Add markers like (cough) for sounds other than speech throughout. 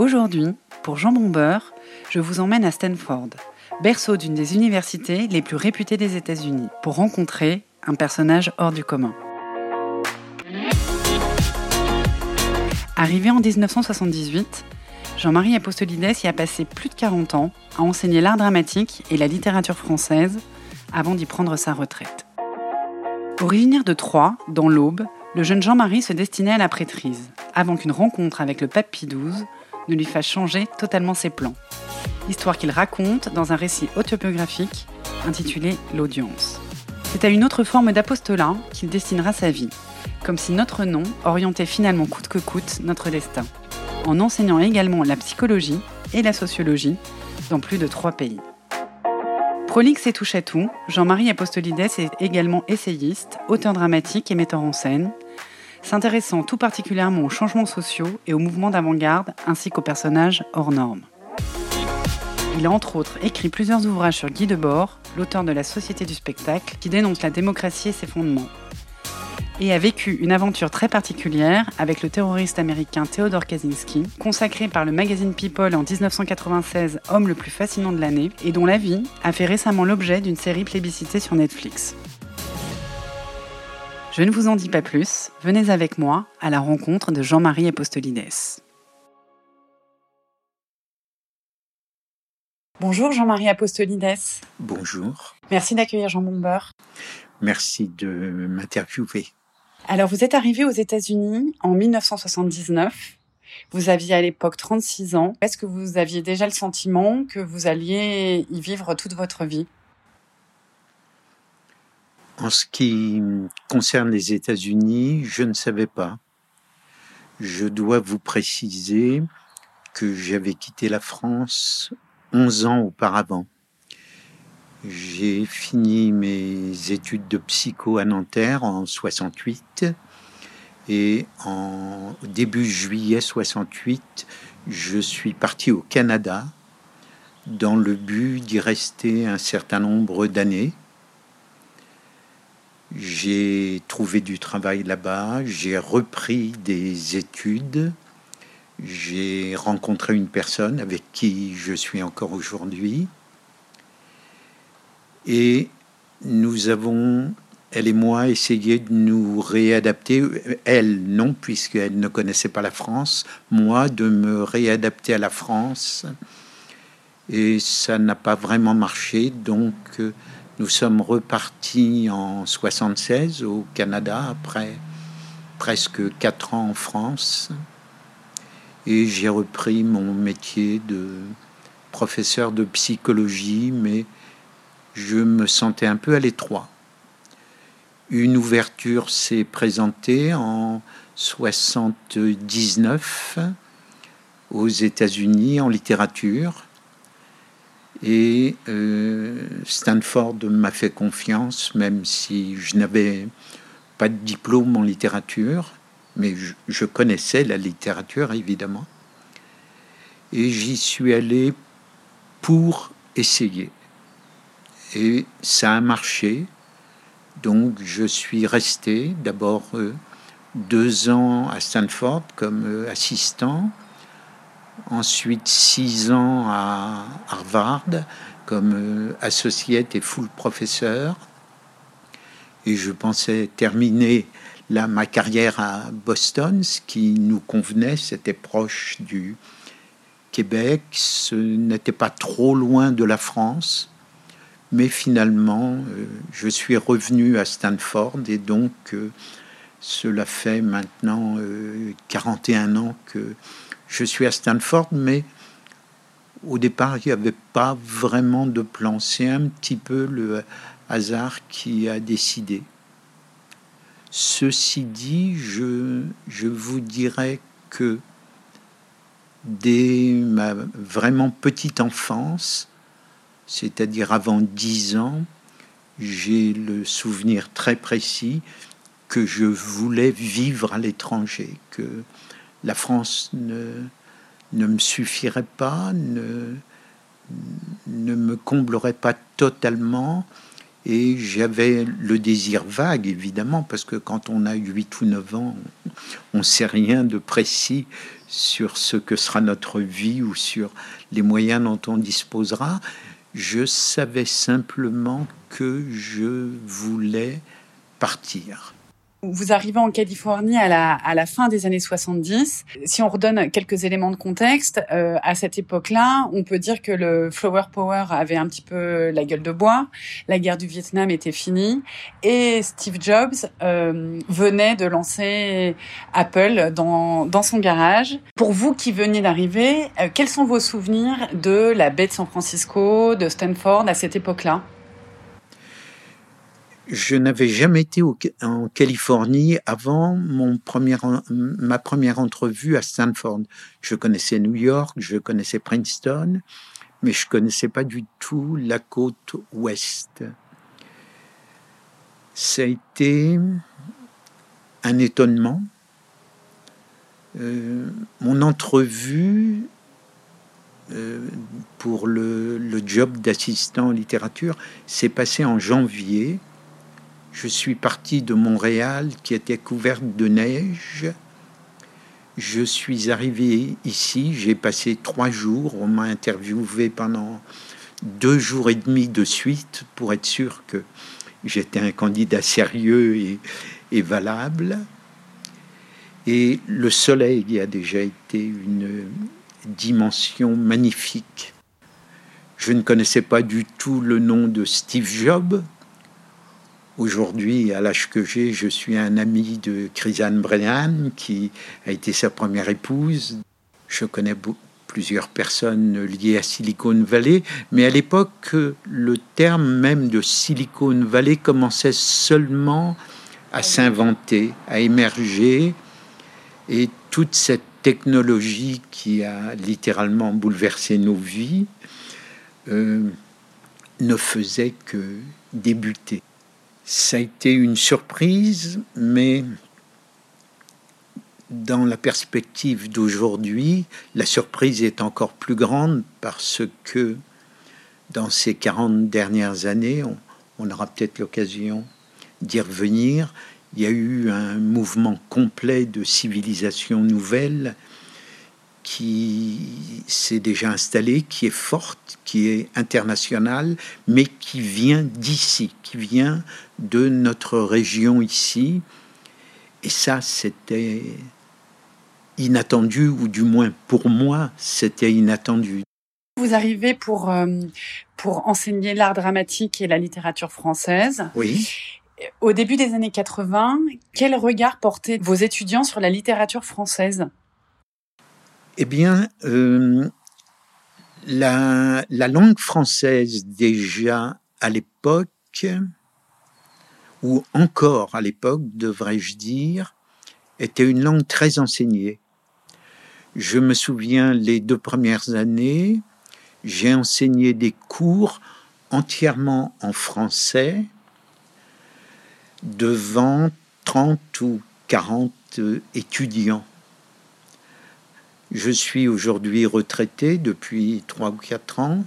Aujourd'hui, pour Jean Bombeur, je vous emmène à Stanford, berceau d'une des universités les plus réputées des États-Unis, pour rencontrer un personnage hors du commun. Arrivé en 1978, Jean-Marie Apostolides y a passé plus de 40 ans à enseigner l'art dramatique et la littérature française avant d'y prendre sa retraite. Originaire de Troyes, dans l'Aube, le jeune Jean-Marie se destinait à la prêtrise, avant qu'une rencontre avec le pape Pie XII ne lui fasse changer totalement ses plans. Histoire qu'il raconte dans un récit autobiographique intitulé L'audience. C'est à une autre forme d'apostolat qu'il destinera sa vie, comme si notre nom orientait finalement coûte que coûte notre destin, en enseignant également la psychologie et la sociologie dans plus de trois pays. Prolixe et touche à tout, Jean-Marie Apostolides est également essayiste, auteur dramatique et metteur en scène, s'intéressant tout particulièrement aux changements sociaux et aux mouvements d'avant-garde ainsi qu'aux personnages hors normes. Il a entre autres écrit plusieurs ouvrages sur Guy Debord, l'auteur de La Société du spectacle, qui dénonce la démocratie et ses fondements, et a vécu une aventure très particulière avec le terroriste américain Theodore Kaczynski, consacré par le magazine People en 1996 Homme le plus fascinant de l'année, et dont la vie a fait récemment l'objet d'une série plébiscitée sur Netflix. Je ne vous en dis pas plus, venez avec moi à la rencontre de Jean-Marie Apostolides. Bonjour Jean-Marie Apostolides. Bonjour. Merci d'accueillir Jean Bombeur. Merci de m'interviewer. Alors, vous êtes arrivé aux États-Unis en 1979. Vous aviez à l'époque 36 ans. Est-ce que vous aviez déjà le sentiment que vous alliez y vivre toute votre vie? En ce qui concerne les États-Unis, je ne savais pas. Je dois vous préciser que j'avais quitté la France 11 ans auparavant. J'ai fini mes études de psycho à Nanterre en 68 et en début juillet 68, je suis parti au Canada dans le but d'y rester un certain nombre d'années. J'ai trouvé du travail là-bas, j'ai repris des études, j'ai rencontré une personne avec qui je suis encore aujourd'hui. Et nous avons, elle et moi, essayé de nous réadapter. Elle, non, puisqu'elle ne connaissait pas la France. Moi, de me réadapter à la France. Et ça n'a pas vraiment marché. Donc, nous sommes repartis en 76 au Canada, après presque quatre ans en France. Et j'ai repris mon métier de professeur de psychologie, mais je me sentais un peu à l'étroit. Une ouverture s'est présentée en 79 aux États-Unis en littérature. Et euh, Stanford m'a fait confiance, même si je n'avais pas de diplôme en littérature, mais je, connaissais la littérature évidemment. Et j'y suis allé pour essayer et ça a marché. Donc je suis resté d'abord euh, deux ans à Stanford comme euh, assistant, ensuite six ans à Harvard comme euh, associé et full professeur. Et je pensais terminer là ma carrière à Boston, ce qui nous convenait, c'était proche du Québec, ce n'était pas trop loin de la France. Mais finalement, euh, je suis revenu à Stanford et donc euh, cela fait maintenant 41 euh, ans que je suis à Stanford, mais au départ, il n'y avait pas vraiment de plan. C'est un petit peu le hasard qui a décidé. Ceci dit, je, je vous dirais que dès ma vraiment petite enfance, c'est-à-dire avant dix ans, j'ai le souvenir très précis que je voulais vivre à l'étranger, que la France ne, me suffirait pas, ne, ne me comblerait pas totalement, et j'avais le désir vague, évidemment, parce que quand on a 8 ou 9 ans, on ne sait rien de précis sur ce que sera notre vie ou sur les moyens dont on disposera. Je savais simplement que je voulais partir. Vous arrivez en Californie à la, à la fin des années 70. Si on redonne quelques éléments de contexte, euh, à cette époque-là, on peut dire que le Flower Power avait un petit peu la gueule de bois, la guerre du Vietnam était finie, et Steve Jobs euh, venait de lancer Apple dans, dans son garage. Pour vous qui veniez d'arriver, euh, quels sont vos souvenirs de la baie de San Francisco, de Stanford à cette époque-là? Je n'avais jamais été en Californie avant mon premier, ma première entrevue à Stanford. Je connaissais New York, je connaissais Princeton, mais je connaissais pas du tout la côte ouest. Ça a été un étonnement. Euh, mon entrevue euh, pour le, le job d'assistant en littérature s'est passée en janvier je suis parti de Montréal qui était couverte de neige. Je suis arrivé ici, j'ai passé trois jours, on m'a interviewé pendant deux jours et demi de suite pour être sûr que j'étais un candidat sérieux et, valable. Et le soleil a déjà été une dimension magnifique. Je ne connaissais pas du tout le nom de Steve Jobs, Aujourd'hui, à l'âge que j'ai, je suis un ami de Chrisanne Brennan, qui a été sa première épouse. Je connais plusieurs personnes liées à Silicon Valley, mais à l'époque, le terme même de Silicon Valley commençait seulement à s'inventer, à émerger, et toute cette technologie qui a littéralement bouleversé nos vies euh, ne faisait que débuter. Ça a été une surprise, mais dans la perspective d'aujourd'hui, la surprise est encore plus grande parce que dans ces 40 dernières années, on, aura peut-être l'occasion d'y revenir, il y a eu un mouvement complet de civilisation nouvelle qui s'est déjà installée, qui est forte, qui est internationale, mais qui vient d'ici, qui vient de notre région ici. Et ça, c'était inattendu, ou du moins pour moi, c'était inattendu. Vous arrivez pour, euh, pour enseigner l'art dramatique et la littérature française. Oui. Au début des années 80, quel regard portaient vos étudiants sur la littérature française? Eh bien, euh, la, la langue française, déjà à l'époque, ou encore à l'époque, devrais-je dire, était une langue très enseignée. Je me souviens les deux premières années, j'ai enseigné des cours entièrement en français devant 30 ou 40 étudiants. Je suis aujourd'hui retraité depuis 3 ou 4 ans,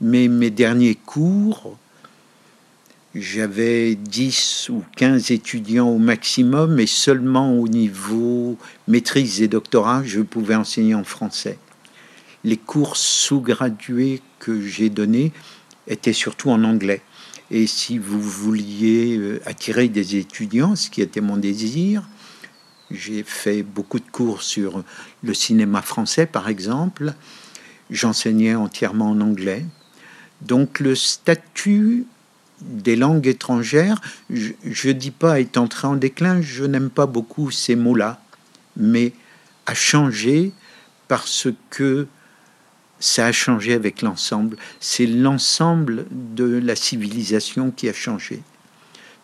mais mes derniers cours j'avais 10 ou 15 étudiants au maximum et seulement au niveau maîtrise et doctorat, je pouvais enseigner en français. Les cours sous-gradués que j'ai donnés étaient surtout en anglais. Et si vous vouliez euh, attirer des étudiants, ce qui était mon désir, j'ai fait beaucoup de cours sur le cinéma français, par exemple. J'enseignais entièrement en anglais. Donc le statut des langues étrangères, je ne dis pas est entré en déclin, je n'aime pas beaucoup ces mots-là, mais a changé parce que ça a changé avec l'ensemble. C'est l'ensemble de la civilisation qui a changé.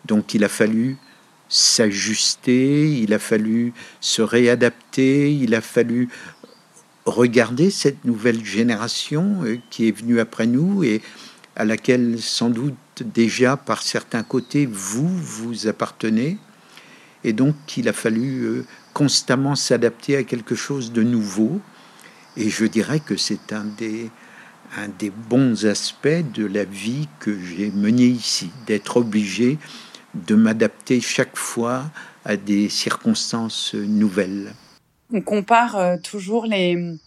Donc il a fallu s'ajuster, il a fallu se réadapter, il a fallu regarder cette nouvelle génération euh, qui est venue après nous et à laquelle sans doute déjà par certains côtés vous vous appartenez et donc il a fallu euh, constamment s'adapter à quelque chose de nouveau et je dirais que c'est un des un des bons aspects de la vie que j'ai menée ici d'être obligé de m'adapter chaque fois à des circonstances nouvelles. On compare euh, toujours les,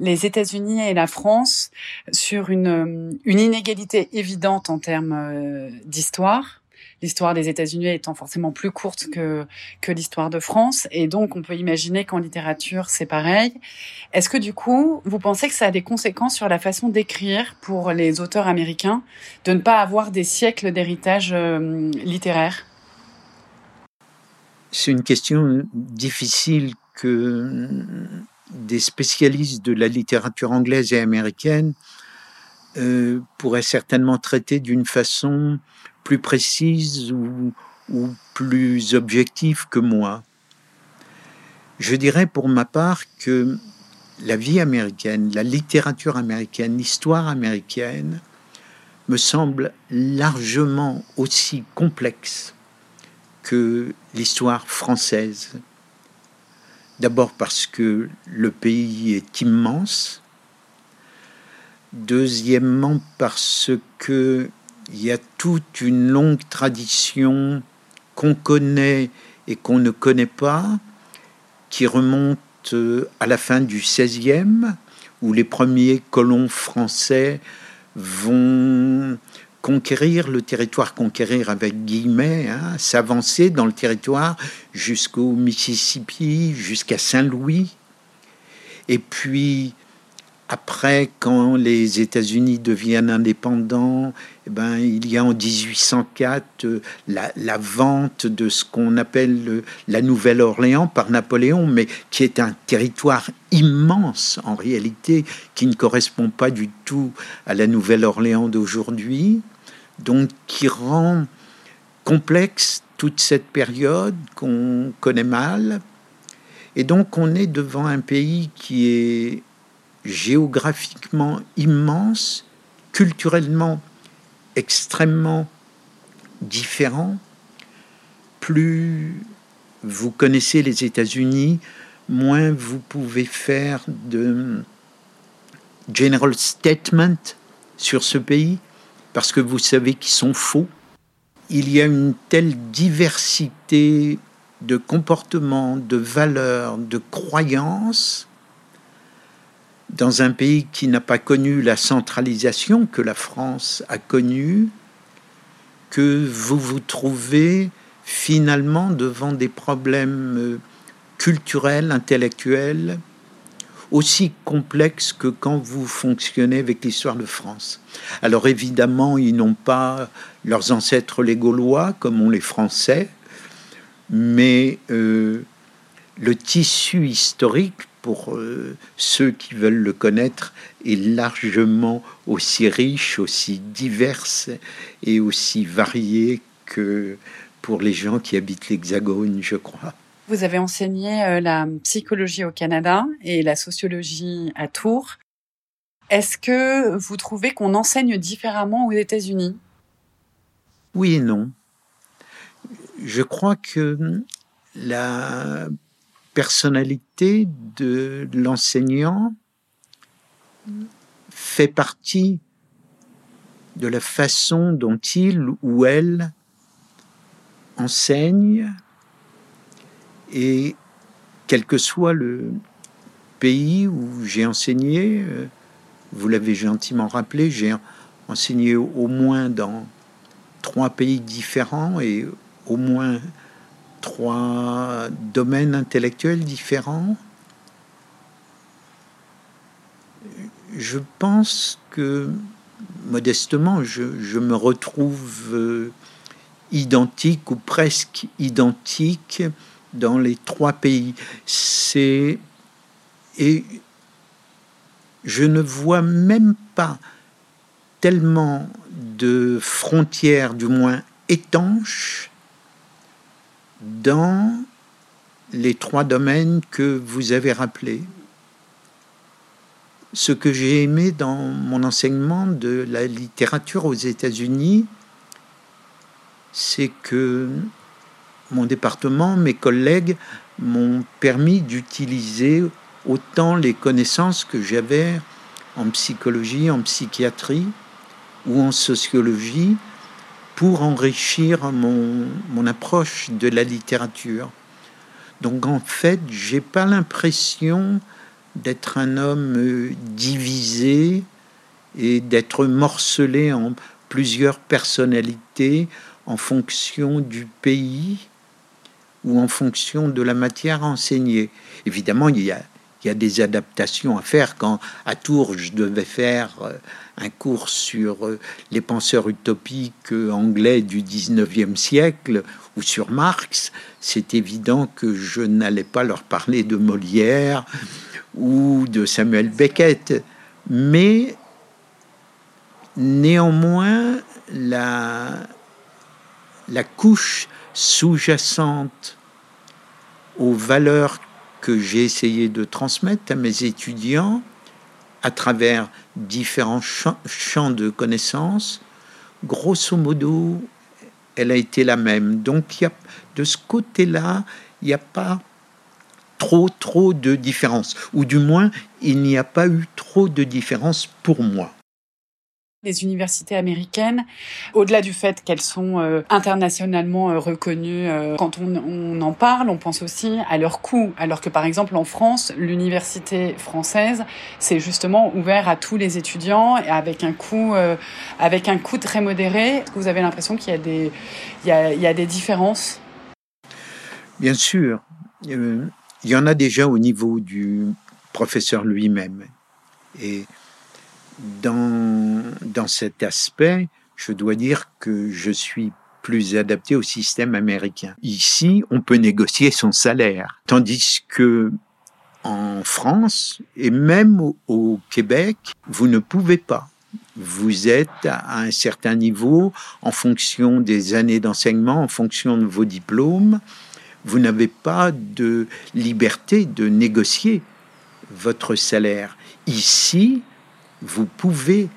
les États-Unis et la France sur une, une inégalité évidente en termes euh, d'histoire l'histoire des États-Unis étant forcément plus courte que, que l'histoire de France. Et donc, on peut imaginer qu'en littérature, c'est pareil. Est-ce que du coup, vous pensez que ça a des conséquences sur la façon d'écrire pour les auteurs américains de ne pas avoir des siècles d'héritage euh, littéraire? C'est une question difficile que des spécialistes de la littérature anglaise et américaine euh, pourraient certainement traiter d'une façon plus précise ou, plus objective que moi. Je dirais pour ma part que la vie américaine, la littérature américaine, l'histoire américaine me semble largement aussi complexe que l'histoire française. D'abord parce que le pays est immense. Deuxièmement parce que il y a toute une longue tradition qu'on connaît et qu'on ne connaît pas, qui remonte euh, à la fin du XVIe, où les premiers colons français vont conquérir le territoire, conquérir avec guillemets, hein, s'avancer dans le territoire jusqu'au Mississippi, jusqu'à Saint-Louis. Et puis après, quand les États-Unis deviennent indépendants, eh ben, il y a en 1804 euh, la, vente de ce qu'on appelle la Nouvelle-Orléans par Napoléon, mais qui est un territoire immense en réalité, qui ne correspond pas du tout à la Nouvelle-Orléans d'aujourd'hui, donc qui rend complexe toute cette période qu'on connaît mal. Et donc on est devant un pays qui est géographiquement immense, culturellement extrêmement différent. Plus vous connaissez les États-Unis, moins vous pouvez faire de general statement sur ce pays, parce que vous savez qu'ils sont faux. Il y a une telle diversité de comportements, de valeurs, de croyances, dans un pays qui n'a pas connu la centralisation que la France a connue, que vous vous trouvez finalement devant des problèmes euh, culturels, intellectuels, aussi complexes que quand vous fonctionnez avec l'histoire de France. Alors évidemment, ils n'ont pas leurs ancêtres les Gaulois comme ont les Français, mais euh, le tissu historique pour euh, ceux qui veulent le connaître, est largement aussi riche, aussi diverse et aussi varié que pour les gens qui habitent l'Hexagone, je crois. Vous avez enseigné euh, la psychologie au Canada et la sociologie à Tours. Est-ce que vous trouvez qu'on enseigne différemment aux États-Unis? Oui et non. Je crois que la personnalité de l'enseignant fait partie de la façon dont il ou elle enseigne et quel que soit le pays où j'ai enseigné, euh, vous l'avez gentiment rappelé, j'ai enseigné au moins dans trois pays différents et au moins trois domaines intellectuels différents. Je pense que, modestement, je, me retrouve euh, identique ou presque identique dans les trois pays. C'est et je ne vois même pas tellement de frontières, du moins étanches, dans les trois domaines que vous avez rappelés. Ce que j'ai aimé dans mon enseignement de la littérature aux États-Unis, c'est que mon département, mes collègues m'ont permis d'utiliser autant les connaissances que j'avais en psychologie, en psychiatrie ou en sociologie pour enrichir mon, mon approche de la littérature. Donc en fait, j'ai pas l'impression d'être un homme euh, divisé et d'être morcelé en plusieurs personnalités en fonction du pays ou en fonction de la matière enseignée. Évidemment, il y a, des adaptations à faire. Quand à Tours, je devais faire euh, un cours sur euh, les penseurs utopiques anglais du 19e siècle ou sur Marx, c'est évident que je n'allais pas leur parler de Molière ou de Samuel Beckett. Mais néanmoins, la, la couche sous-jacente aux valeurs que j'ai essayé de transmettre à mes étudiants à travers différents champs, de connaissances, grosso modo, elle a été la même. Donc, de ce côté-là, il n'y a pas trop, trop de différence. Ou du moins, il n'y a pas eu trop de différence pour moi les universités américaines, au-delà du fait qu'elles sont euh, internationalement euh, reconnues, euh, quand on, on, en parle, on pense aussi à leur coût. Alors que par exemple en France, l'université française, c'est justement ouvert à tous les étudiants et avec un coût, avec un coût très modéré. Est-ce que vous avez l'impression qu'il y a des, y a, y a des différences? Bien sûr, il y en a déjà au niveau du professeur lui-même. Et dans, dans cet aspect, je dois dire que je suis plus adapté au système américain. Ici, on peut négocier son salaire, tandis que en France et même au, Québec, vous ne pouvez pas. Vous êtes à un certain niveau en fonction des années d'enseignement, en fonction de vos diplômes. Vous n'avez pas de liberté de négocier votre salaire. Ici, vous pouvez,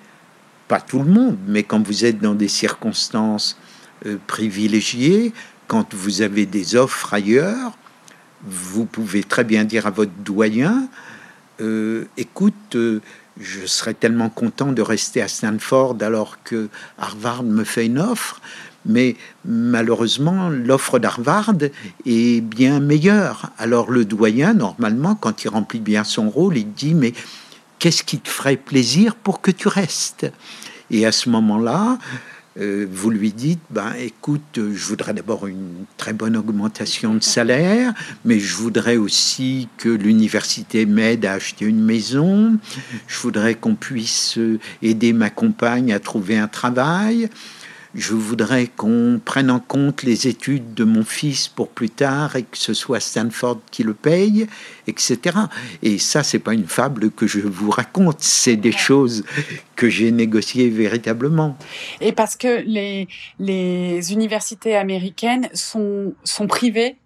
pas tout le monde, mais quand vous êtes dans des circonstances euh, privilégiées, quand vous avez des offres ailleurs, vous pouvez très bien dire à votre doyen, euh, écoute, euh, je serais tellement content de rester à Stanford alors que Harvard me fait une offre, mais malheureusement, l'offre d'Harvard est bien meilleure. Alors le doyen, normalement, quand il remplit bien son rôle, il dit, mais qu'est-ce qui te ferait plaisir pour que tu restes? Et à ce moment-là, euh, vous lui dites, ben, écoute, je voudrais d'abord une très bonne augmentation de salaire, mais je voudrais aussi que l'université m'aide à acheter une maison, je voudrais qu'on puisse aider ma compagne à trouver un travail, je voudrais qu'on prenne en compte les études de mon fils pour plus tard et que ce soit Stanford qui le paye, etc. Et ça, c'est pas une fable que je vous raconte, c'est des choses que j'ai négociées véritablement. Et parce que les, universités américaines sont privées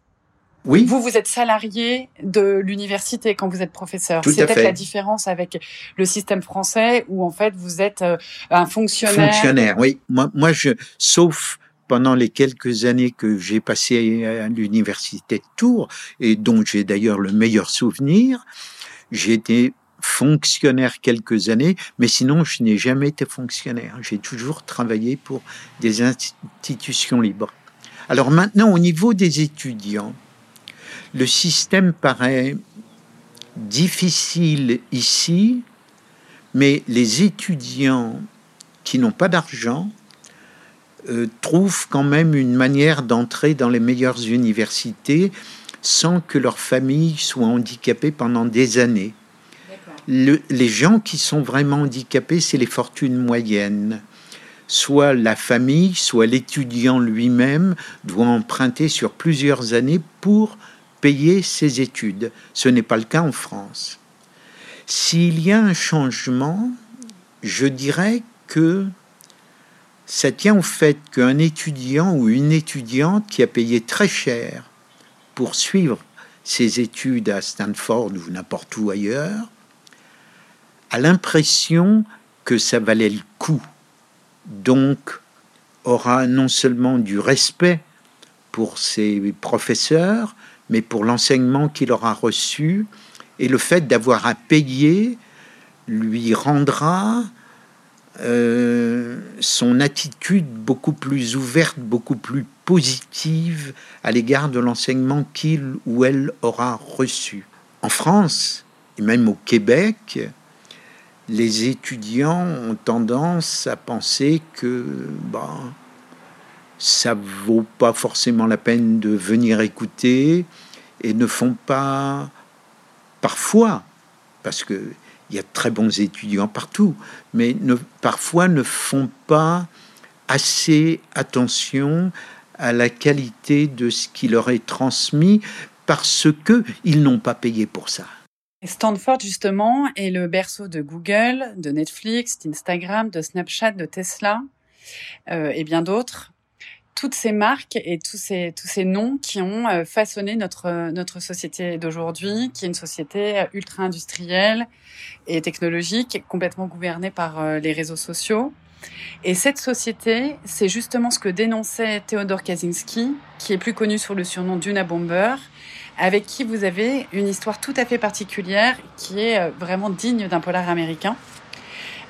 oui. Vous, vous êtes salarié de l'université quand vous êtes professeur. C'est peut-être la différence avec le système français où en fait vous êtes euh, un fonctionnaire. Fonctionnaire, oui. Moi, moi, je, sauf pendant les quelques années que j'ai passées à l'université de Tours et dont j'ai d'ailleurs le meilleur souvenir, j'ai été fonctionnaire quelques années, mais sinon je n'ai jamais été fonctionnaire. J'ai toujours travaillé pour des institutions libres. Alors maintenant, au niveau des étudiants, le système paraît difficile ici, mais les étudiants qui n'ont pas d'argent euh, trouvent quand même une manière d'entrer dans les meilleures universités sans que leur famille soit handicapée pendant des années. les gens qui sont vraiment handicapés, c'est les fortunes moyennes. Soit la famille, soit l'étudiant lui-même doit emprunter sur plusieurs années pour payer ses études. Ce n'est pas le cas en France. S'il y a un changement, je dirais que ça tient au fait qu'un étudiant ou une étudiante qui a payé très cher pour suivre ses études à Stanford ou n'importe où ailleurs, a l'impression que ça valait le coup. Donc, aura non seulement du respect pour ses professeurs, mais pour l'enseignement qu'il aura reçu, et le fait d'avoir à payer lui rendra euh, son attitude beaucoup plus ouverte, beaucoup plus positive à l'égard de l'enseignement qu'il ou elle aura reçu. En France, et même au Québec, les étudiants ont tendance à penser que bah, ça vaut pas forcément la peine de venir écouter et ne font pas parfois, parce que il y a très bons étudiants partout, mais parfois ne font pas assez attention à la qualité de ce qui leur est transmis parce que ils n'ont pas payé pour ça. Stanford, justement, est le berceau de Google, de Netflix, d'Instagram, de Snapchat, de Tesla euh, et bien d'autres. Toutes ces marques et tous ces, tous ces noms qui ont euh, façonné notre, notre société d'aujourd'hui, qui est une société ultra-industrielle et technologique, complètement gouvernée par euh, les réseaux sociaux. Et cette société, c'est justement ce que dénonçait Theodore Kaczynski, qui est plus connu sous le surnom d'Una Bomber, avec qui vous avez une histoire tout à fait particulière qui est euh, vraiment digne d'un polar américain.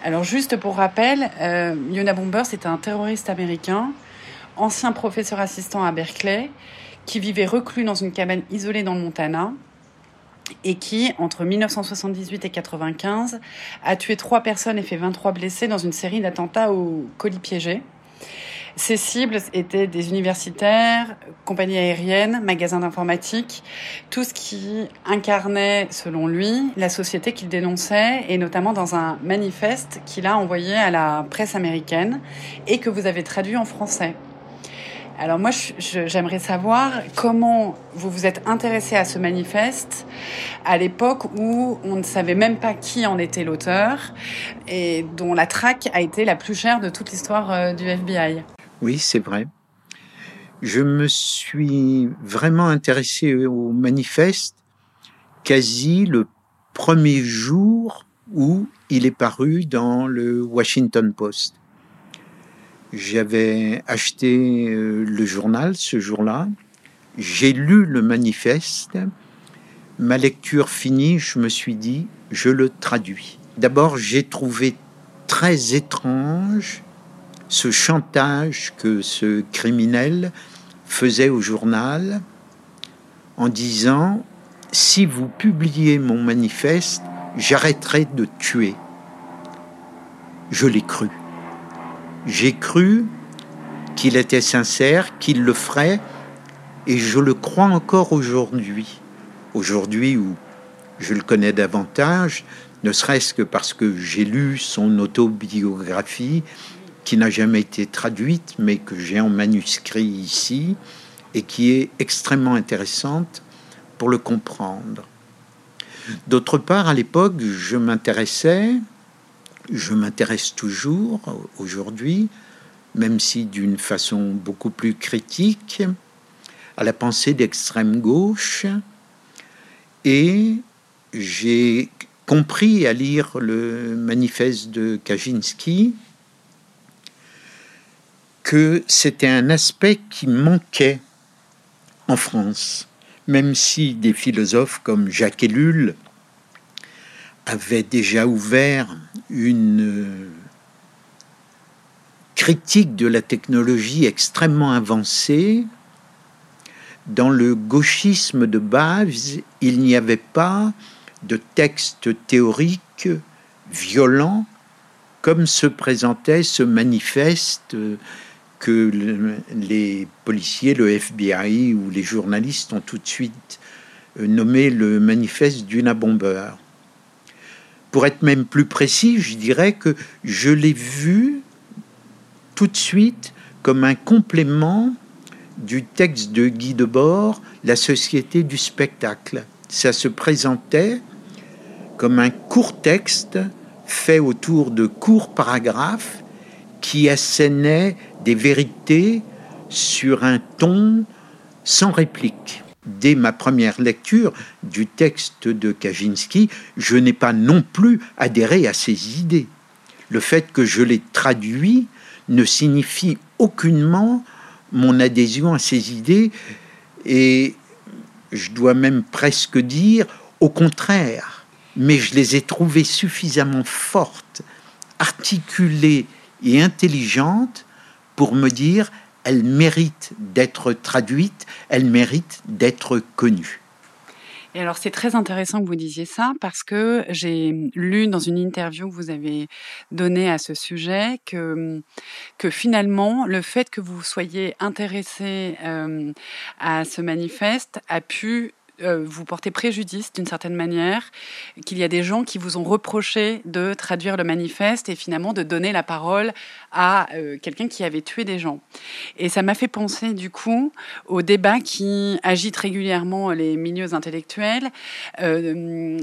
Alors juste pour rappel, euh, Yona Bomber, c'est un terroriste américain, ancien professeur assistant à Berkeley, qui vivait reclus dans une cabane isolée dans le Montana et qui, entre 1978 et 1995, a tué trois personnes et fait 23 blessés dans une série d'attentats au colis piégés. Ses cibles étaient des universitaires, compagnies aériennes, magasins d'informatique, tout ce qui incarnait, selon lui, la société qu'il dénonçait, et notamment dans un manifeste qu'il a envoyé à la presse américaine et que vous avez traduit en français. Alors moi, j'aimerais savoir comment vous vous êtes intéressé à ce manifeste à l'époque où on ne savait même pas qui en était l'auteur et dont la traque a été la plus chère de toute l'histoire euh, du FBI. Oui, c'est vrai. Je me suis vraiment intéressé au manifeste quasi le premier jour où il est paru dans le Washington Post. J'avais acheté euh, le journal ce jour-là, j'ai lu le manifeste, ma lecture finie, je me suis dit, je le traduis. D'abord, j'ai trouvé très étrange ce chantage que ce criminel faisait au journal en disant si vous publiez mon manifeste, j'arrêterai de tuer. Je l'ai cru. J'ai cru qu'il était sincère, qu'il le ferait, et je le crois encore aujourd'hui. Aujourd'hui où je le connais davantage, ne serait-ce que parce que j'ai lu son autobiographie qui n'a jamais été traduite, mais que j'ai en manuscrit ici, et qui est extrêmement intéressante pour le comprendre. D'autre part, à l'époque, je m'intéressais, je m'intéresse toujours aujourd'hui, même si d'une façon beaucoup plus critique, à la pensée d'extrême gauche, et j'ai compris à lire le manifeste de Kaczynski que c'était un aspect qui manquait en France, même si des philosophes comme Jacques Ellul avaient déjà ouvert une critique de la technologie extrêmement avancée, dans le gauchisme de base, il n'y avait pas de texte théorique violent comme se présentait ce manifeste que les policiers, le FBI ou les journalistes ont tout de suite euh, nommé le manifeste d'une Bomber. Pour être même plus précis, je dirais que je l'ai vu tout de suite comme un complément du texte de Guy Debord, La société du spectacle. Ça se présentait comme un court texte fait autour de courts paragraphes qui assénaient des vérités sur un ton sans réplique. Dès ma première lecture du texte de Kaczynski, je n'ai pas non plus adhéré à ses idées. Le fait que je l'ai traduit ne signifie aucunement mon adhésion à ses idées et je dois même presque dire au contraire, mais je les ai trouvées suffisamment fortes articulée et intelligente pour me dire elle mérite d'être traduite, elle mérite d'être connue. Et alors c'est très intéressant que vous disiez ça parce que j'ai lu dans une interview que vous avez donnée à ce sujet que, que finalement le fait que vous soyez intéressé euh, à ce manifeste a pu euh, vous portez préjudice d'une certaine manière, qu'il y a des gens qui vous ont reproché de traduire le manifeste et finalement de donner la parole à euh, quelqu'un qui avait tué des gens. Et ça m'a fait penser du coup au débat qui agite régulièrement les milieux intellectuels. Euh,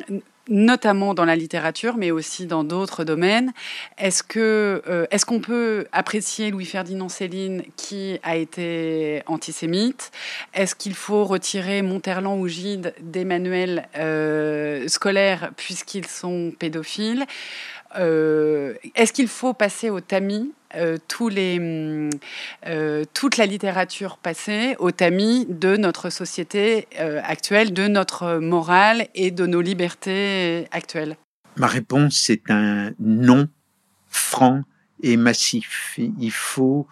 notamment dans la littérature, mais aussi dans d'autres domaines. Est-ce que euh, est-ce qu'on peut apprécier Louis-Ferdinand Céline qui a été antisémite? Est-ce qu'il faut retirer Monterland ou Gide des manuels euh, scolaires puisqu'ils sont pédophiles? Euh, Est-ce qu'il faut passer au tamis? Euh, tous les, euh, toute la littérature passée au tamis de notre société actuelle, de notre morale et de nos libertés actuelles Ma réponse est un non franc et massif. Il faut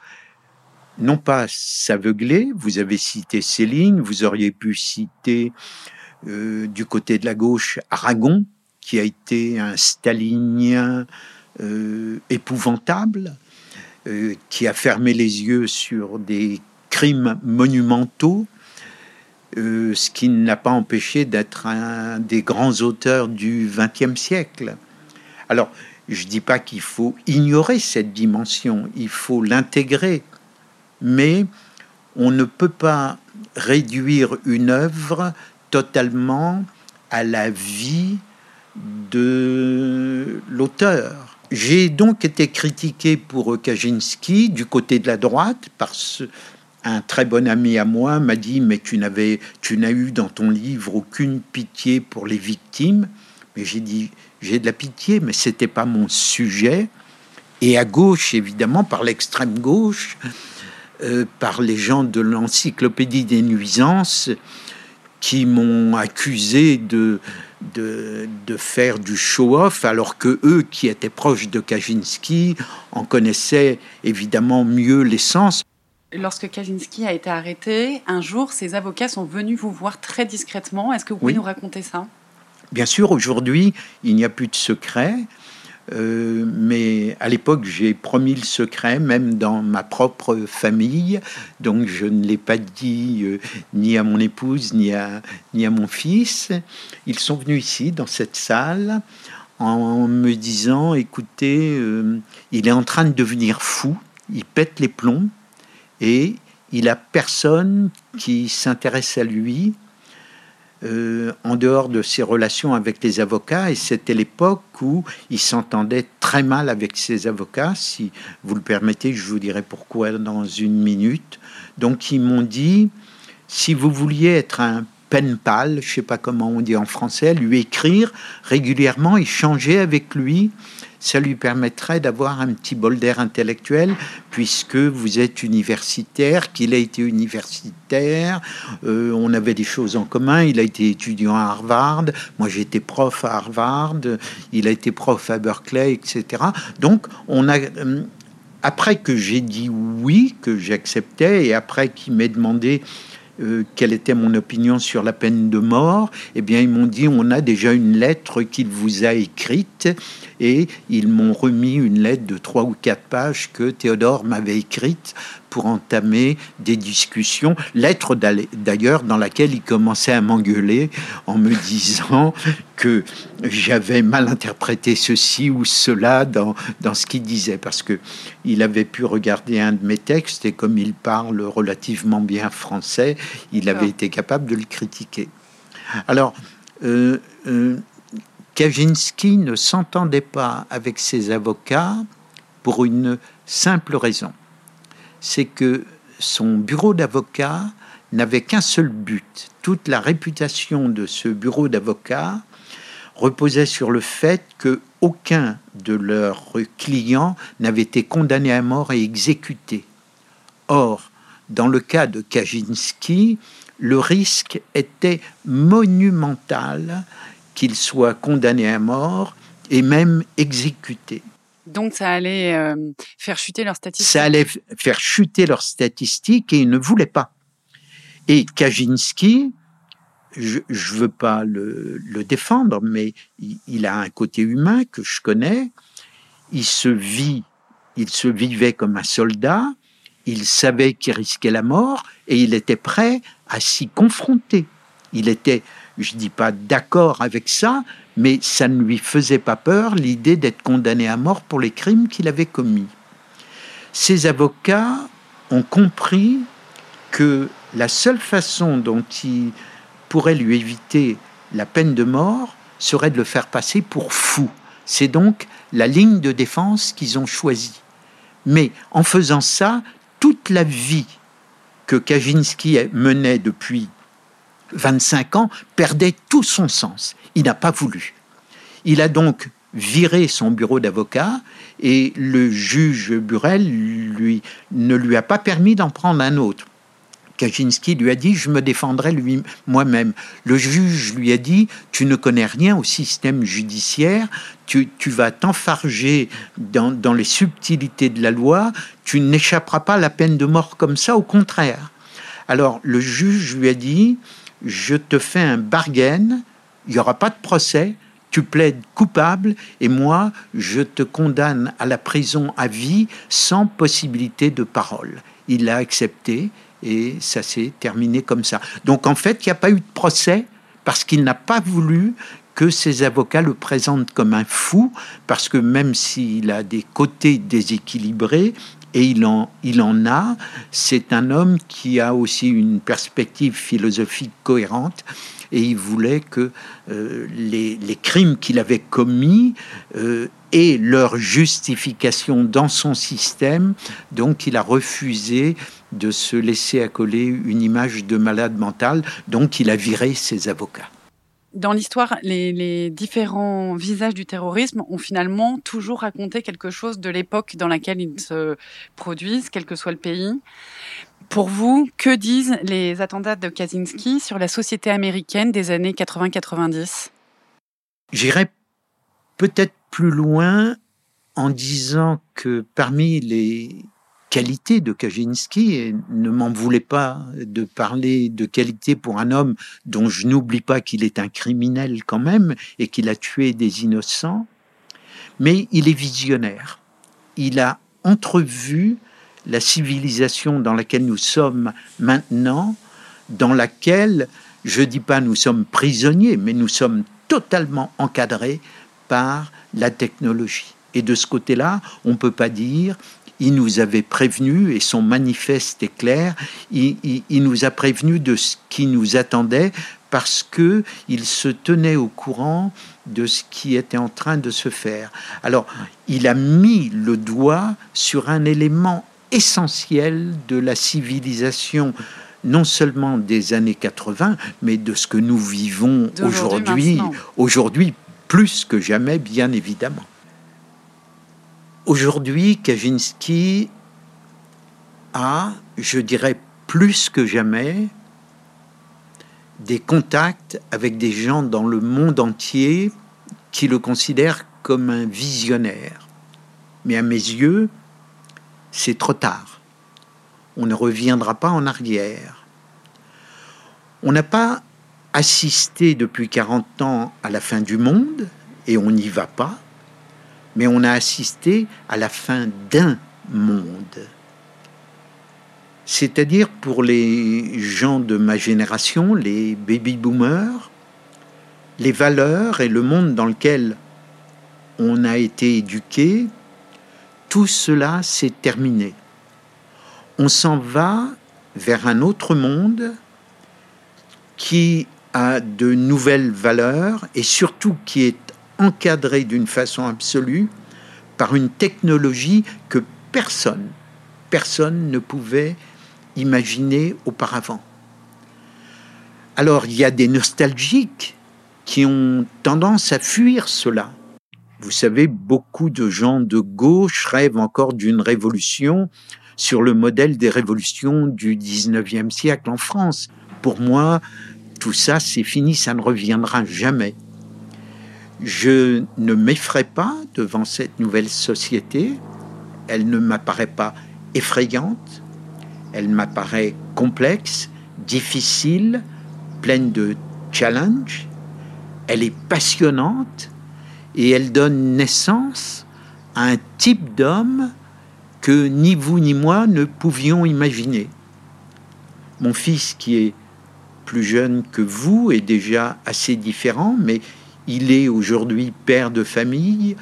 non pas s'aveugler, vous avez cité Céline, vous auriez pu citer du côté de la gauche Aragon, qui a été un stalinien euh, épouvantable, euh, qui a fermé les yeux sur des crimes monumentaux, euh, ce qui n'a pas empêché d'être un des grands auteurs du XXe siècle. Alors, je ne dis pas qu'il faut ignorer cette dimension, il faut l'intégrer, mais on ne peut pas réduire une œuvre totalement à la vie de l'auteur. J'ai donc été critiqué pour Kaczynski du côté de la droite parce un très bon ami à moi m'a dit mais tu n'avais tu n'as eu dans ton livre aucune pitié pour les victimes. Mais j'ai dit j'ai de la pitié mais c'était pas mon sujet. Et à gauche évidemment par l'extrême gauche euh, par les gens de l'encyclopédie des nuisances qui m'ont accusé de de, faire du show-off, alors que eux, qui étaient proches de Kaczynski, en connaissaient évidemment mieux l'essence. Lorsque Kaczynski a été arrêté, un jour, ses avocats sont venus vous voir très discrètement. Est-ce que vous pouvez nous raconter ça? Bien sûr, aujourd'hui, il n'y a plus de secret. Euh, mais à l'époque, j'ai promis le secret, même dans ma propre famille. Donc, je ne l'ai pas dit euh, ni à mon épouse, ni à, ni à mon fils. Ils sont venus ici, dans cette salle, en me disant, écoutez, euh, il est en train de devenir fou, il pète les plombs, et il a personne qui s'intéresse à lui. Euh, en dehors de ses relations avec les avocats, et c'était l'époque où il s'entendait très mal avec ses avocats. Si vous le permettez, je vous dirai pourquoi dans une minute. Donc ils m'ont dit, si vous vouliez être un pen pal, je sais pas comment on dit en français, lui écrire régulièrement, échanger avec lui, ça lui permettrait d'avoir un petit bol d'air intellectuel, puisque vous êtes universitaire, qu'il a été universitaire, euh, on avait des choses en commun, il a été étudiant à Harvard, moi j'étais prof à Harvard, il a été prof à Berkeley, etc. Donc on a... Euh, après que j'ai dit oui, que j'acceptais, et après qu'il m'ait demandé euh, quelle était mon opinion sur la peine de mort, eh bien, ils m'ont dit on a déjà une lettre qu'il vous a écrite et ils m'ont remis une lettre de trois ou quatre pages que Théodore m'avait écrite pour entamer des discussions. Lettre d'ailleurs dans laquelle il commençait à m'engueuler en me disant que j'avais mal interprété ceci ou cela dans, dans ce qu'il disait, parce que il avait pu regarder un de mes textes et comme il parle relativement bien français, il avait été capable de le critiquer. Alors, euh, euh, Kaczynski ne s'entendait pas avec ses avocats pour une simple raison c'est que son bureau d'avocat n'avait qu'un seul but. Toute la réputation de ce bureau d'avocat reposait sur le fait que aucun de leurs clients n'avait été condamné à mort et exécuté. Or, dans le cas de Kaczynski, le risque était monumental qu'il soit condamné à mort et même exécuté. Donc ça allait euh, faire chuter leurs statistiques. Ça allait faire chuter leurs statistiques et ils ne voulaient pas. Et Kaczynski, je ne veux pas le, défendre, mais il, a un côté humain que je connais. Il se vit, il se vivait comme un soldat. Il savait qu'il risquait la mort et il était prêt à s'y confronter. Il était, je dis pas d'accord avec ça, mais ça ne lui faisait pas peur l'idée d'être condamné à mort pour les crimes qu'il avait commis. Ses avocats ont compris que la seule façon dont il pourrait lui éviter la peine de mort serait de le faire passer pour fou. C'est donc la ligne de défense qu'ils ont choisie. Mais en faisant ça, toute la vie que Kaczynski menait depuis 25 ans perdait tout son sens. Il n'a pas voulu. Il a donc viré son bureau d'avocat et le juge Burel lui, ne lui a pas permis d'en prendre un autre. Kaczynski lui a dit Je me défendrai moi-même. Le juge lui a dit Tu ne connais rien au système judiciaire, tu, vas t'enfarger dans, les subtilités de la loi, tu n'échapperas pas à la peine de mort comme ça, au contraire. Alors le juge lui a dit Je te fais un bargain, il n'y aura pas de procès, tu plaides coupable et moi, je te condamne à la prison à vie sans possibilité de parole. Il a accepté et ça s'est terminé comme ça. Donc en fait, il n'y a pas eu de procès parce qu'il n'a pas voulu que ses avocats le présentent comme un fou, parce que même s'il a des côtés déséquilibrés, et il en, a, c'est un homme qui a aussi une perspective philosophique cohérente, et il voulait que euh, les, les, crimes qu'il avait commis euh, aient leur justification dans son système, donc il a refusé de se laisser accoler une image de malade mental, donc il a viré ses avocats. Dans l'histoire, les, différents visages du terrorisme ont finalement toujours raconté quelque chose de l'époque dans laquelle ils se produisent, quel que soit le pays. Pour vous, que disent les attentats de Kaczynski sur la société américaine des années 80-90 J'irai peut-être plus loin en disant que parmi les qualité de Kaczynski et ne m'en voulez pas de parler de qualité pour un homme dont je n'oublie pas qu'il est un criminel quand même et qu'il a tué des innocents, mais il est visionnaire. Il a entrevu la civilisation dans laquelle nous sommes maintenant, dans laquelle, je dis pas nous sommes prisonniers, mais nous sommes totalement encadrés par la technologie. Et de ce côté-là, on ne peut pas dire il nous avait prévenu, et son manifeste est clair, il, nous a prévenu de ce qui nous attendait parce que il se tenait au courant de ce qui était en train de se faire. Alors, il a mis le doigt sur un élément essentiel de la civilisation non seulement des années 80, mais de ce que nous vivons aujourd'hui, aujourd'hui plus que jamais, bien évidemment. Aujourd'hui, Kaczynski a, je dirais plus que jamais, des contacts avec des gens dans le monde entier qui le considèrent comme un visionnaire. Mais à mes yeux, c'est trop tard. On ne reviendra pas en arrière. On n'a pas assisté depuis 40 ans à la fin du monde, et on n'y va pas mais on a assisté à la fin d'un monde. C'est-à-dire pour les gens de ma génération, les baby-boomers, les valeurs et le monde dans lequel on a été éduqué, tout cela s'est terminé. On s'en va vers un autre monde qui a de nouvelles valeurs et surtout qui est encadré d'une façon absolue par une technologie que personne, personne ne pouvait imaginer auparavant. Alors il y a des nostalgiques qui ont tendance à fuir cela. Vous savez, beaucoup de gens de gauche rêvent encore d'une révolution sur le modèle des révolutions du 19e siècle en France. Pour moi, tout ça, c'est fini, ça ne reviendra jamais. Je ne m'effraie pas devant cette nouvelle société. Elle ne m'apparaît pas effrayante. Elle m'apparaît complexe, difficile, pleine de challenges. Elle est passionnante et elle donne naissance à un type d'homme que ni vous ni moi ne pouvions imaginer. Mon fils, qui est plus jeune que vous, est déjà assez différent, mais il est aujourd'hui père de famille,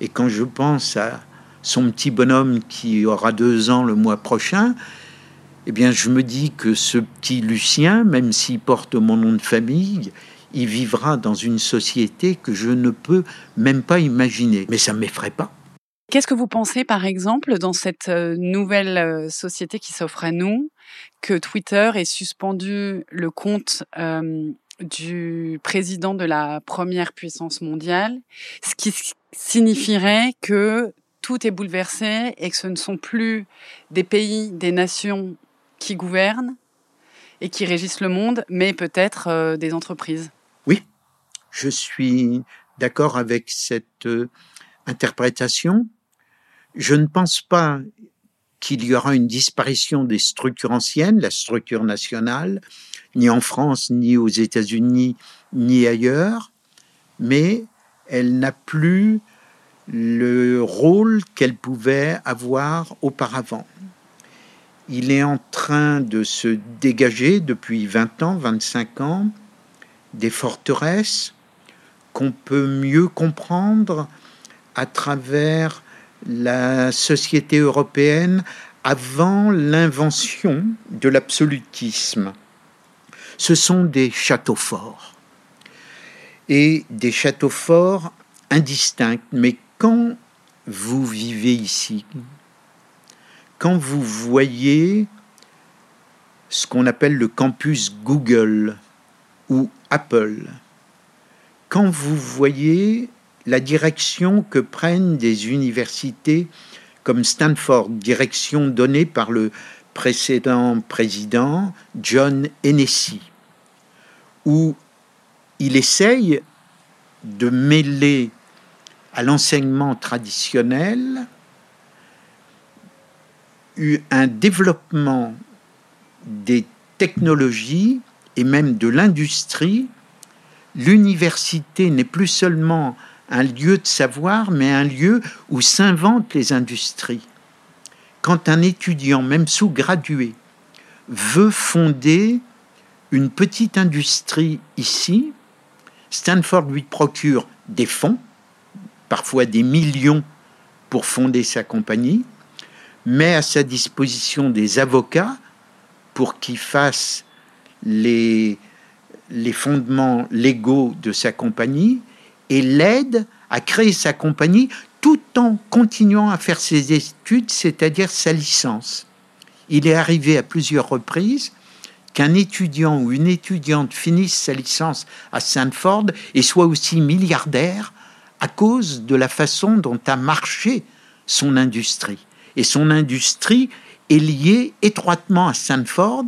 et quand je pense à son petit bonhomme qui aura deux ans le mois prochain, eh bien, je me dis que ce petit Lucien, même s'il porte mon nom de famille, il vivra dans une société que je ne peux même pas imaginer. Mais ça ne m'effraie pas. Qu'est-ce que vous pensez, par exemple, dans cette euh, nouvelle euh, société qui s'offre à nous, que Twitter ait suspendu le compte euh, du président de la première puissance mondiale, ce qui signifierait que tout est bouleversé et que ce ne sont plus des pays, des nations qui gouvernent et qui régissent le monde, mais peut-être des entreprises. Oui, je suis d'accord avec cette interprétation. Je ne pense pas qu'il y aura une disparition des structures anciennes, la structure nationale, ni en France, ni aux États-Unis, ni ailleurs, mais elle n'a plus le rôle qu'elle pouvait avoir auparavant. Il est en train de se dégager depuis 20 ans, 25 ans, des forteresses qu'on peut mieux comprendre à travers la société européenne avant l'invention de l'absolutisme. Ce sont des châteaux forts. Et des châteaux forts indistincts. Mais quand vous vivez ici, quand vous voyez ce qu'on appelle le campus Google ou Apple, quand vous voyez la direction que prennent des universités comme Stanford, direction donnée par le précédent président John Hennessy, où il essaye de mêler à l'enseignement traditionnel un développement des technologies et même de l'industrie. L'université n'est plus seulement un lieu de savoir, mais un lieu où s'inventent les industries. Quand un étudiant, même sous-gradué, veut fonder une petite industrie ici, Stanford lui procure des fonds, parfois des millions, pour fonder sa compagnie, met à sa disposition des avocats pour qu'ils fassent les, les fondements légaux de sa compagnie et l'aide à créer sa compagnie tout en continuant à faire ses études, c'est-à-dire sa licence. Il est arrivé à plusieurs reprises qu'un étudiant ou une étudiante finisse sa licence à Stanford et soit aussi milliardaire à cause de la façon dont a marché son industrie. Et son industrie est liée étroitement à Stanford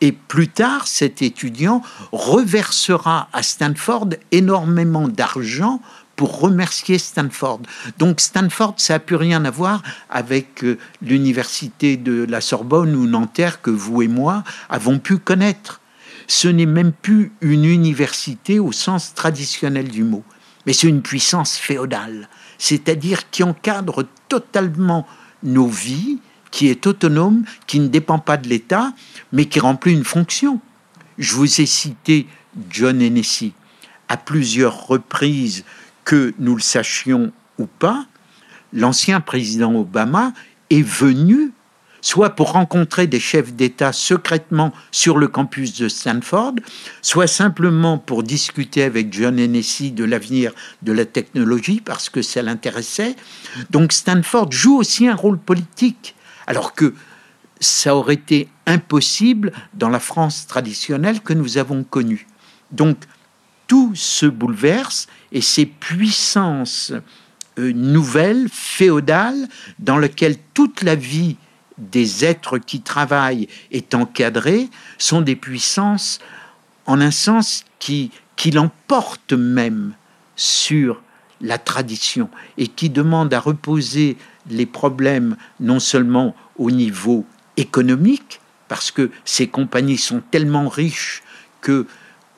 et plus tard, cet étudiant reversera à Stanford énormément d'argent pour remercier Stanford. Donc Stanford, ça n'a plus rien à voir avec euh, l'université de la Sorbonne ou Nanterre que vous et moi avons pu connaître. Ce n'est même plus une université au sens traditionnel du mot, mais c'est une puissance féodale, c'est-à-dire qui encadre totalement nos vies, qui est autonome, qui ne dépend pas de l'État, mais qui remplit une fonction. Je vous ai cité John Hennessy à plusieurs reprises, que nous le sachions ou pas, l'ancien président Obama est venu soit pour rencontrer des chefs d'État secrètement sur le campus de Stanford, soit simplement pour discuter avec John Hennessy de l'avenir de la technologie parce que ça l'intéressait. Donc Stanford joue aussi un rôle politique alors que ça aurait été impossible dans la France traditionnelle que nous avons connue. Donc tout se bouleverse et ces puissances euh, nouvelles, féodales, dans lesquelles toute la vie des êtres qui travaillent est encadrée, sont des puissances, en un sens, qui, qui l'emportent même sur la tradition et qui demande à reposer les problèmes non seulement au niveau économique, parce que ces compagnies sont tellement riches que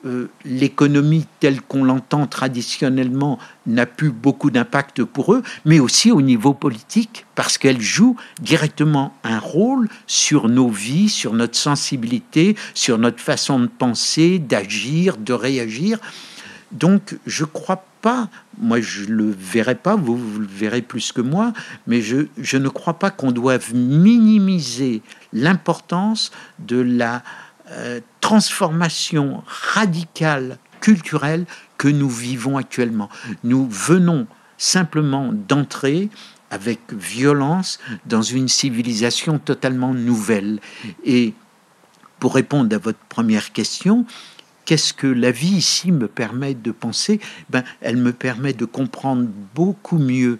euh, l'économie telle qu'on l'entend traditionnellement n'a plus beaucoup d'impact pour eux, mais aussi au niveau politique, parce qu'elle joue directement un rôle sur nos vies, sur notre sensibilité, sur notre façon de penser, d'agir, de réagir. Donc je crois pas, moi je le verrai pas, vous, le verrez plus que moi, mais je ne crois pas qu'on doive minimiser l'importance de la euh, transformation radicale culturelle que nous vivons actuellement. Nous venons simplement d'entrer avec violence dans une civilisation totalement nouvelle. Et pour répondre à votre première question, qu'est-ce que la vie ici me permet de penser? Ben, Elle me permet de comprendre beaucoup mieux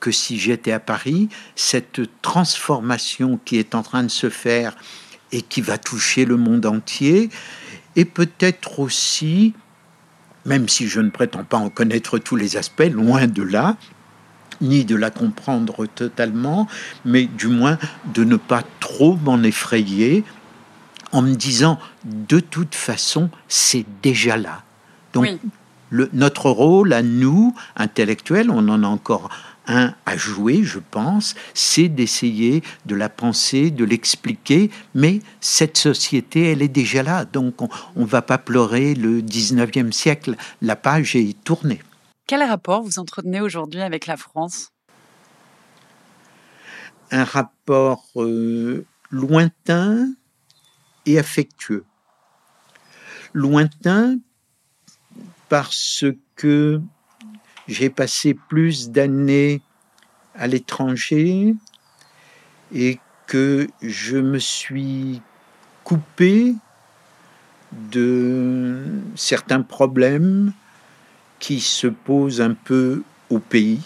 que si j'étais à Paris cette transformation qui est en train de se faire et qui va toucher le monde entier, et peut-être aussi, même si je ne prétends pas en connaître tous les aspects, loin de là, ni de la comprendre totalement, mais du moins de ne pas trop m'en effrayer en me disant de toute façon c'est déjà là. Donc le, notre rôle à nous, intellectuels, on en a encore un à jouer, je pense, c'est d'essayer de la penser, de l'expliquer, mais cette société, elle est déjà là, donc on ne va pas pleurer le 19e siècle, la page est tournée. Quel rapport vous entretenez aujourd'hui avec la France? Un rapport euh, lointain et affectueux. Lointain parce que j'ai passé plus d'années à l'étranger et que je me suis coupé de certains problèmes qui se posent un peu au pays,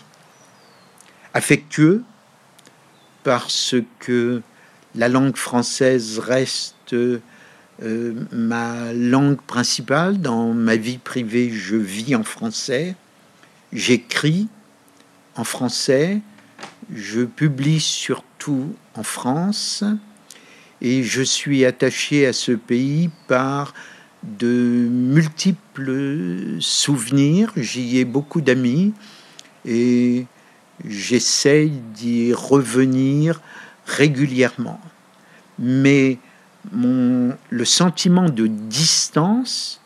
affectueux parce que la langue française reste euh, ma langue principale. Dans ma vie privée, je vis en français j'écris en français, je publie surtout en France et je suis attaché à ce pays par de multiples souvenirs. J'y ai beaucoup d'amis et j'essaye d'y revenir régulièrement. Mais le sentiment de distance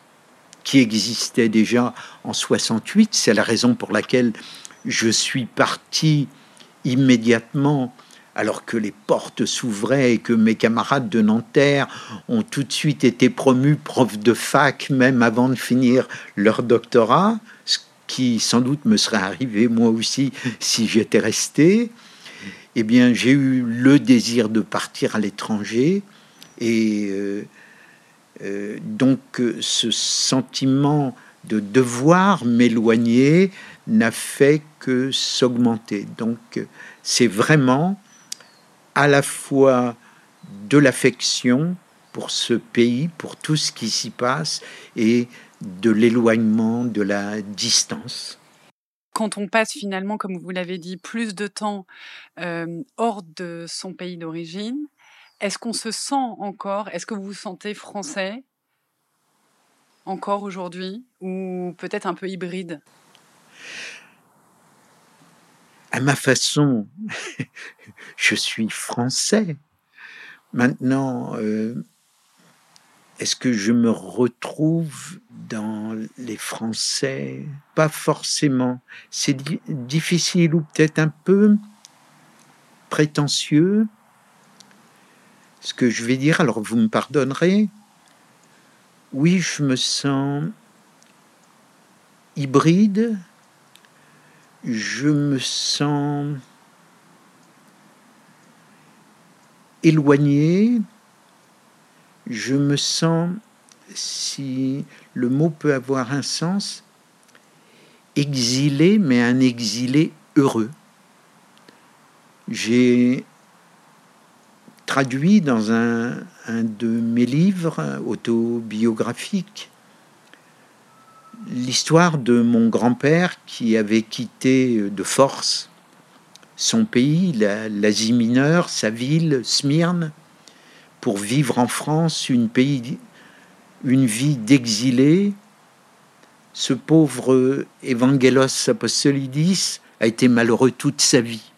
qui existait déjà en 68. C'est la raison pour laquelle je suis parti immédiatement alors que les portes s'ouvraient et que mes camarades de Nanterre ont tout de suite été promus profs de fac même avant de finir leur doctorat, ce qui sans doute me serait arrivé moi aussi si j'étais resté. Eh bien, j'ai eu le désir de partir à l'étranger et euh, donc ce sentiment de devoir m'éloigner n'a fait que s'augmenter. Donc c'est vraiment à la fois de l'affection pour ce pays, pour tout ce qui s'y passe, et de l'éloignement, de la distance. Quand on passe finalement, comme vous l'avez dit, plus de temps euh, hors de son pays d'origine, est-ce qu'on se sent encore? Est-ce que vous vous sentez français encore aujourd'hui ou peut-être un peu hybride? À ma façon, (laughs) je suis français. Maintenant, euh, est-ce que je me retrouve dans les Français? Pas forcément. C'est difficile ou peut-être un peu prétentieux ce que je vais dire, alors vous me pardonnerez, oui, je me sens hybride, je me sens éloigné, je me sens, si le mot peut avoir un sens, exilé, mais un exilé heureux. J'ai traduit dans un, de mes livres autobiographiques l'histoire de mon grand-père qui avait quitté de force son pays, l'Asie mineure, sa ville, Smyrne, pour vivre en France une, une vie d'exilé. Ce pauvre Evangelos Apostolidis a été malheureux toute sa vie.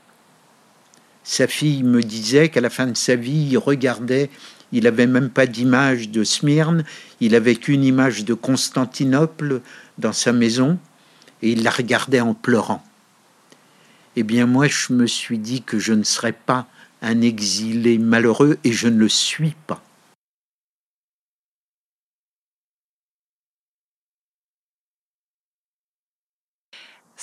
Sa fille me disait qu'à la fin de sa vie, il regardait, il n'avait même pas d'image de Smyrne, il avait qu'une image de Constantinople dans sa maison, et il la regardait en pleurant. Eh bien moi, je me suis dit que je ne serais pas un exilé malheureux, et je ne le suis pas.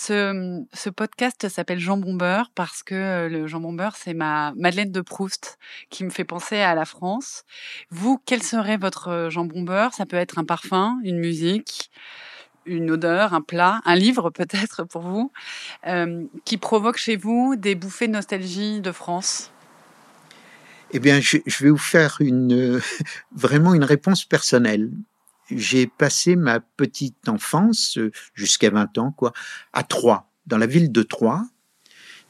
Ce, podcast s'appelle Jean Bombeur parce que euh, le Jean Bombeur, c'est ma Madeleine de Proust qui me fait penser à la France. Vous, quel serait votre euh, Jean Bombeur Ça peut être un parfum, une musique, une odeur, un plat, un livre (laughs) peut-être pour vous, euh, qui provoque chez vous des bouffées de nostalgie de France? Eh bien, je, vais vous faire une, (laughs) vraiment une réponse personnelle j'ai passé ma petite enfance, euh, jusqu'à 20 ans, quoi, à Troyes, dans la ville de Troyes,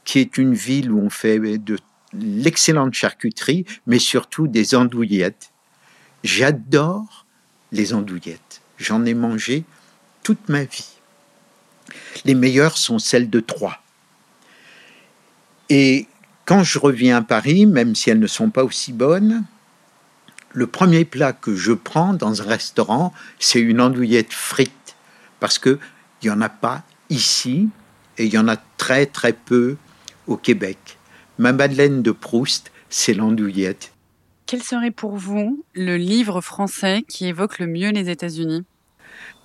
qui est une ville où on fait de l'excellente charcuterie, mais surtout des andouillettes. J'adore les andouillettes. J'en ai mangé toute ma vie. Les meilleures sont celles de Troyes. Et quand je reviens à Paris, même si elles ne sont pas aussi bonnes, le premier plat que je prends dans un restaurant, c'est une andouillette frite, parce qu'il n'y en a pas ici, et il y en a très très peu au Québec. Ma Madeleine de Proust, c'est l'andouillette. Quel serait pour vous le livre français qui évoque le mieux les États-Unis?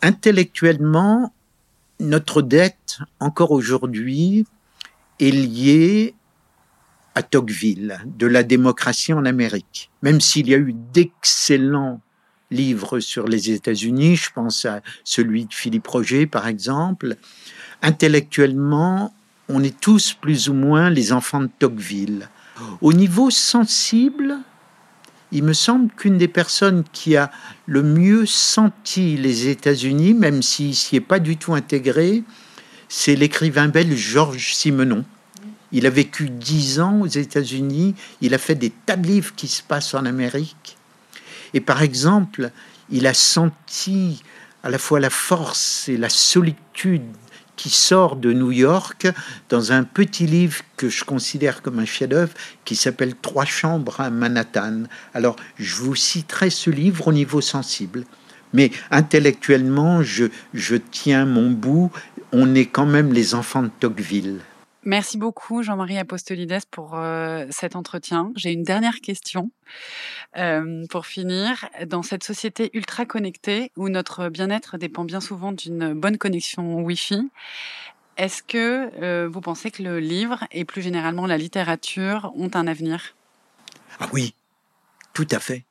Intellectuellement, notre dette, encore aujourd'hui, est liée à Tocqueville, de la démocratie en Amérique. Même s'il y a eu d'excellents livres sur les États-Unis, je pense à celui de Philippe Roger par exemple, intellectuellement, on est tous plus ou moins les enfants de Tocqueville. Au niveau sensible, il me semble qu'une des personnes qui a le mieux senti les États-Unis, même s'il s'y est pas du tout intégré, c'est l'écrivain belge Georges Simenon il a vécu dix ans aux États-Unis. Il a fait des tas de livres qui se passent en Amérique. Et par exemple, il a senti à la fois la force et la solitude qui sort de New York dans un petit livre que je considère comme un chef-d'œuvre qui s'appelle Trois chambres à Manhattan. Alors, je vous citerai ce livre au niveau sensible. Mais intellectuellement, je, je tiens mon bout. On est quand même les enfants de Tocqueville. Merci beaucoup Jean-Marie Apostolides pour euh, cet entretien. J'ai une dernière question euh, pour finir. Dans cette société ultra connectée où notre bien-être dépend bien souvent d'une bonne connexion Wi-Fi, est-ce que euh, vous pensez que le livre et plus généralement la littérature ont un avenir? Ah oui, tout à fait.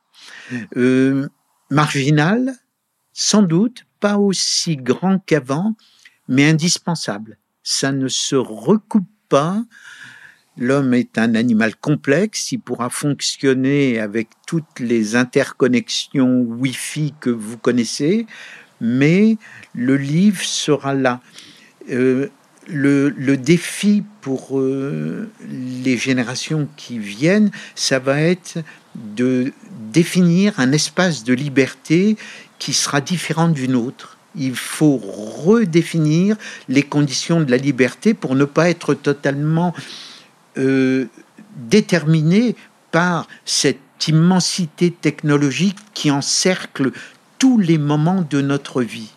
marginal, sans doute, pas aussi grand qu'avant, mais indispensable ça ne se recoupe pas. L'homme est un animal complexe, il pourra fonctionner avec toutes les interconnexions Wi-Fi que vous connaissez, mais le livre sera là. Euh, le, défi pour euh, les générations qui viennent, ça va être de définir un espace de liberté qui sera différent d'une autre il faut redéfinir les conditions de la liberté pour ne pas être totalement euh, déterminé par cette immensité technologique qui encercle tous les moments de notre vie.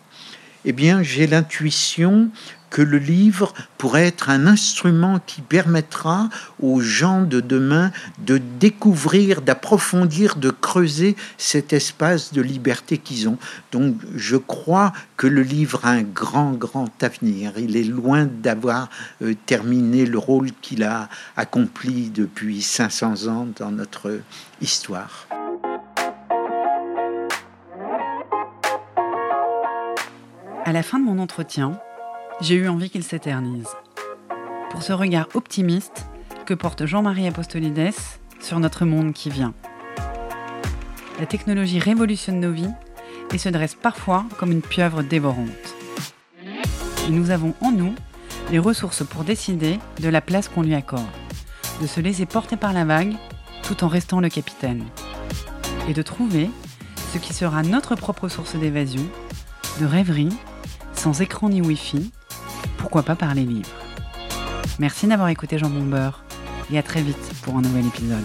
Eh bien, j'ai l'intuition que le livre pourrait être un instrument qui permettra aux gens de demain de découvrir, d'approfondir, de creuser cet espace de liberté qu'ils ont. Donc je crois que le livre a un grand, grand avenir. Il est loin d'avoir euh, terminé le rôle qu'il a accompli depuis 500 ans dans notre histoire. À la fin de mon entretien, j'ai eu envie qu'il s'éternise. Pour ce regard optimiste que porte Jean-Marie Apostolides sur notre monde qui vient. La technologie révolutionne nos vies et se dresse parfois comme une pieuvre dévorante. Et nous avons en nous les ressources pour décider de la place qu'on lui accorde, de se laisser porter par la vague tout en restant le capitaine, et de trouver ce qui sera notre propre source d'évasion, de rêverie, sans écran ni wifi, pourquoi pas par les livres. Merci d'avoir écouté Jean Bomber et à très vite pour un nouvel épisode.